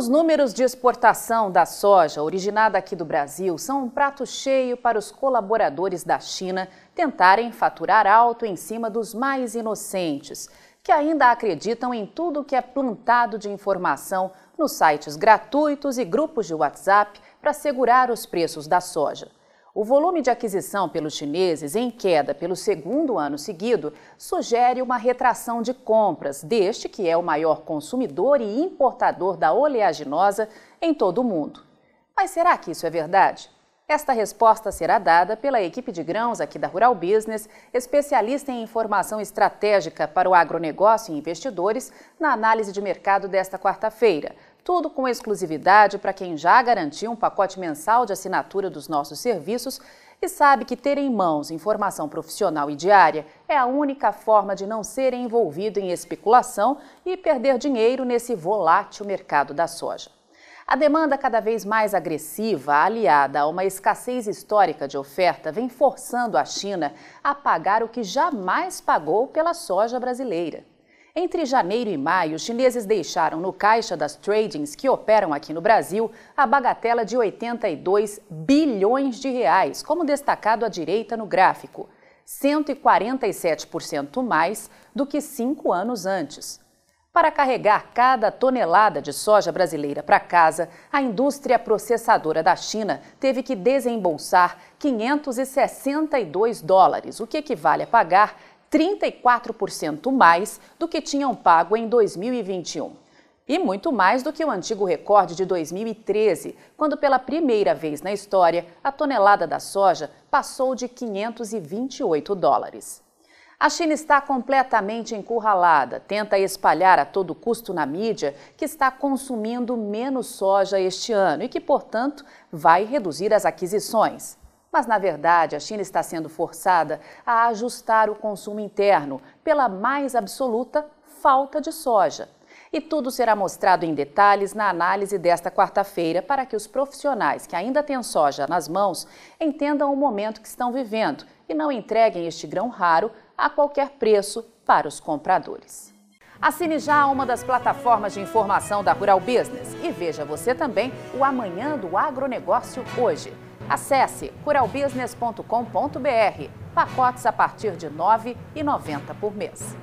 Os números de exportação da soja originada aqui do Brasil são um prato cheio para os colaboradores da China tentarem faturar alto em cima dos mais inocentes, que ainda acreditam em tudo que é plantado de informação nos sites gratuitos e grupos de WhatsApp para segurar os preços da soja. O volume de aquisição pelos chineses em queda pelo segundo ano seguido sugere uma retração de compras deste que é o maior consumidor e importador da oleaginosa em todo o mundo. Mas será que isso é verdade? Esta resposta será dada pela equipe de grãos aqui da Rural Business, especialista em informação estratégica para o agronegócio e investidores, na análise de mercado desta quarta-feira. Tudo com exclusividade para quem já garantiu um pacote mensal de assinatura dos nossos serviços e sabe que ter em mãos informação profissional e diária é a única forma de não ser envolvido em especulação e perder dinheiro nesse volátil mercado da soja. A demanda cada vez mais agressiva, aliada a uma escassez histórica de oferta, vem forçando a China a pagar o que jamais pagou pela soja brasileira. Entre janeiro e maio, os chineses deixaram no caixa das tradings que operam aqui no Brasil a bagatela de 82 bilhões de reais, como destacado à direita no gráfico, 147% mais do que cinco anos antes. Para carregar cada tonelada de soja brasileira para casa, a indústria processadora da China teve que desembolsar 562 dólares, o que equivale a pagar 34% mais do que tinham pago em 2021. E muito mais do que o antigo recorde de 2013, quando pela primeira vez na história a tonelada da soja passou de 528 dólares. A China está completamente encurralada, tenta espalhar a todo custo na mídia que está consumindo menos soja este ano e que, portanto, vai reduzir as aquisições. Mas, na verdade, a China está sendo forçada a ajustar o consumo interno pela mais absoluta falta de soja. E tudo será mostrado em detalhes na análise desta quarta-feira para que os profissionais que ainda têm soja nas mãos entendam o momento que estão vivendo e não entreguem este grão raro a qualquer preço para os compradores. Assine já uma das plataformas de informação da Rural Business e veja você também o Amanhã do Agronegócio hoje. Acesse ruralbusiness.com.br. Pacotes a partir de R$ 9,90 por mês.